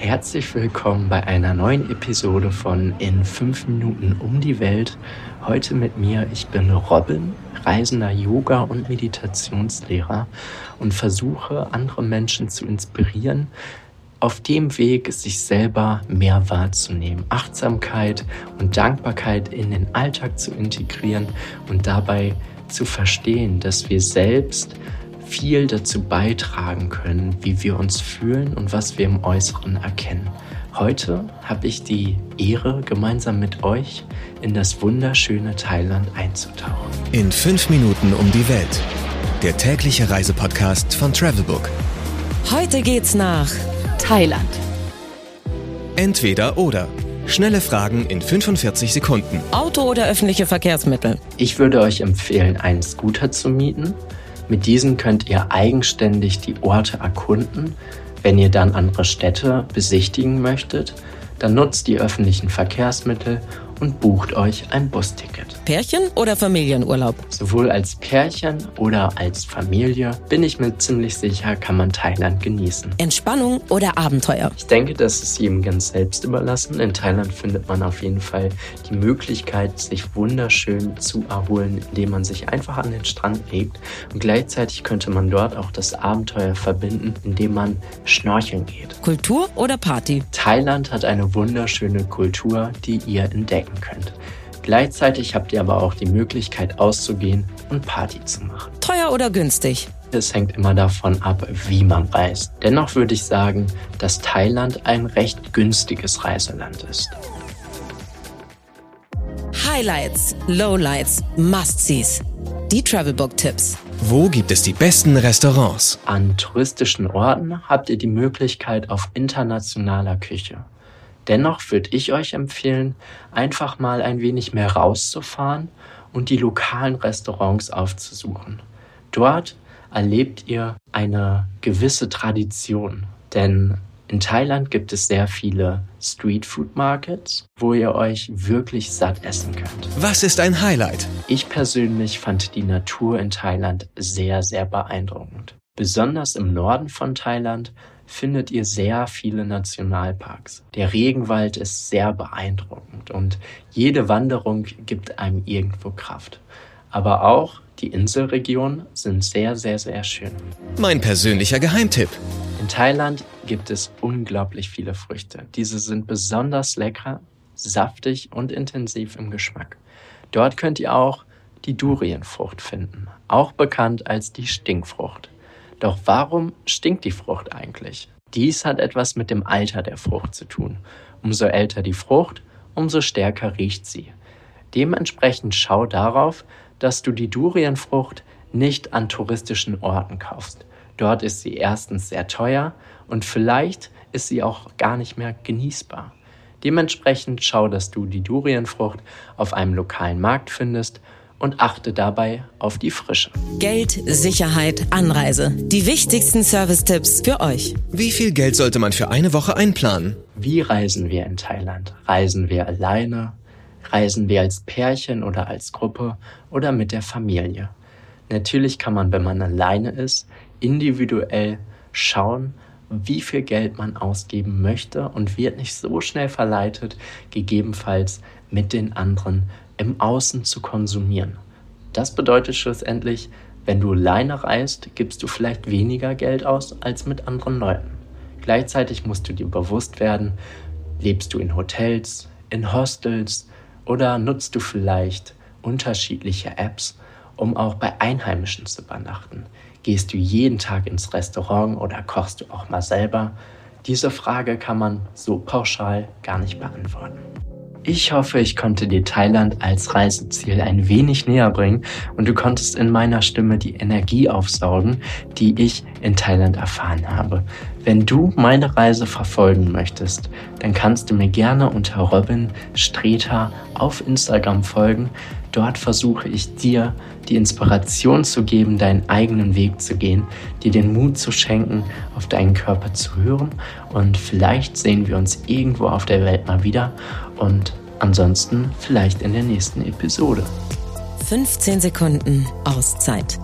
Herzlich willkommen bei einer neuen Episode von In 5 Minuten um die Welt. Heute mit mir, ich bin Robin, reisender Yoga- und Meditationslehrer und versuche andere Menschen zu inspirieren, auf dem Weg, sich selber mehr wahrzunehmen, Achtsamkeit und Dankbarkeit in den Alltag zu integrieren und dabei zu verstehen, dass wir selbst viel dazu beitragen können, wie wir uns fühlen und was wir im Äußeren erkennen. Heute habe ich die Ehre, gemeinsam mit euch in das wunderschöne Thailand einzutauchen. In fünf Minuten um die Welt. Der tägliche Reisepodcast von Travelbook. Heute geht's nach Thailand. Entweder oder. Schnelle Fragen in 45 Sekunden. Auto oder öffentliche Verkehrsmittel? Ich würde euch empfehlen, einen Scooter zu mieten. Mit diesen könnt ihr eigenständig die Orte erkunden. Wenn ihr dann andere Städte besichtigen möchtet, dann nutzt die öffentlichen Verkehrsmittel und bucht euch ein Busticket. Pärchen oder Familienurlaub? Sowohl als Pärchen oder als Familie bin ich mir ziemlich sicher, kann man Thailand genießen. Entspannung oder Abenteuer? Ich denke, das ist jedem ganz selbst überlassen. In Thailand findet man auf jeden Fall die Möglichkeit, sich wunderschön zu erholen, indem man sich einfach an den Strand legt. Und gleichzeitig könnte man dort auch das Abenteuer verbinden, indem man schnorcheln geht. Kultur oder Party? Thailand hat eine wunderschöne Kultur, die ihr entdecken könnt. Gleichzeitig habt ihr aber auch die Möglichkeit auszugehen und Party zu machen. Teuer oder günstig? Es hängt immer davon ab, wie man reist. Dennoch würde ich sagen, dass Thailand ein recht günstiges Reiseland ist. Highlights, Lowlights, Must-Sees. Die Travelbook-Tipps. Wo gibt es die besten Restaurants? An touristischen Orten habt ihr die Möglichkeit auf internationaler Küche. Dennoch würde ich euch empfehlen, einfach mal ein wenig mehr rauszufahren und die lokalen Restaurants aufzusuchen. Dort erlebt ihr eine gewisse Tradition, denn in Thailand gibt es sehr viele Street Food Markets, wo ihr euch wirklich satt essen könnt. Was ist ein Highlight? Ich persönlich fand die Natur in Thailand sehr, sehr beeindruckend. Besonders im Norden von Thailand findet ihr sehr viele Nationalparks. Der Regenwald ist sehr beeindruckend und jede Wanderung gibt einem irgendwo Kraft. Aber auch die Inselregionen sind sehr, sehr, sehr schön. Mein persönlicher Geheimtipp. In Thailand gibt es unglaublich viele Früchte. Diese sind besonders lecker, saftig und intensiv im Geschmack. Dort könnt ihr auch die Durienfrucht finden, auch bekannt als die Stinkfrucht. Doch warum stinkt die Frucht eigentlich? Dies hat etwas mit dem Alter der Frucht zu tun. Umso älter die Frucht, umso stärker riecht sie. Dementsprechend schau darauf, dass du die Durienfrucht nicht an touristischen Orten kaufst. Dort ist sie erstens sehr teuer und vielleicht ist sie auch gar nicht mehr genießbar. Dementsprechend schau, dass du die Durienfrucht auf einem lokalen Markt findest und achte dabei auf die Frische. Geld, Sicherheit, Anreise. Die wichtigsten Service-Tipps für euch. Wie viel Geld sollte man für eine Woche einplanen? Wie reisen wir in Thailand? Reisen wir alleine? Reisen wir als Pärchen oder als Gruppe oder mit der Familie? Natürlich kann man, wenn man alleine ist, individuell schauen, wie viel Geld man ausgeben möchte und wird nicht so schnell verleitet, gegebenenfalls mit den anderen im Außen zu konsumieren. Das bedeutet schlussendlich, wenn du alleine reist, gibst du vielleicht weniger Geld aus als mit anderen Leuten. Gleichzeitig musst du dir bewusst werden, lebst du in Hotels, in Hostels oder nutzt du vielleicht unterschiedliche Apps, um auch bei Einheimischen zu übernachten. Gehst du jeden Tag ins Restaurant oder kochst du auch mal selber? Diese Frage kann man so pauschal gar nicht beantworten. Ich hoffe, ich konnte dir Thailand als Reiseziel ein wenig näher bringen und du konntest in meiner Stimme die Energie aufsaugen, die ich in Thailand erfahren habe. Wenn du meine Reise verfolgen möchtest, dann kannst du mir gerne unter Robin Streter auf Instagram folgen. Dort versuche ich dir die Inspiration zu geben, deinen eigenen Weg zu gehen, dir den Mut zu schenken, auf deinen Körper zu hören und vielleicht sehen wir uns irgendwo auf der Welt mal wieder und ansonsten vielleicht in der nächsten Episode. 15 Sekunden Auszeit.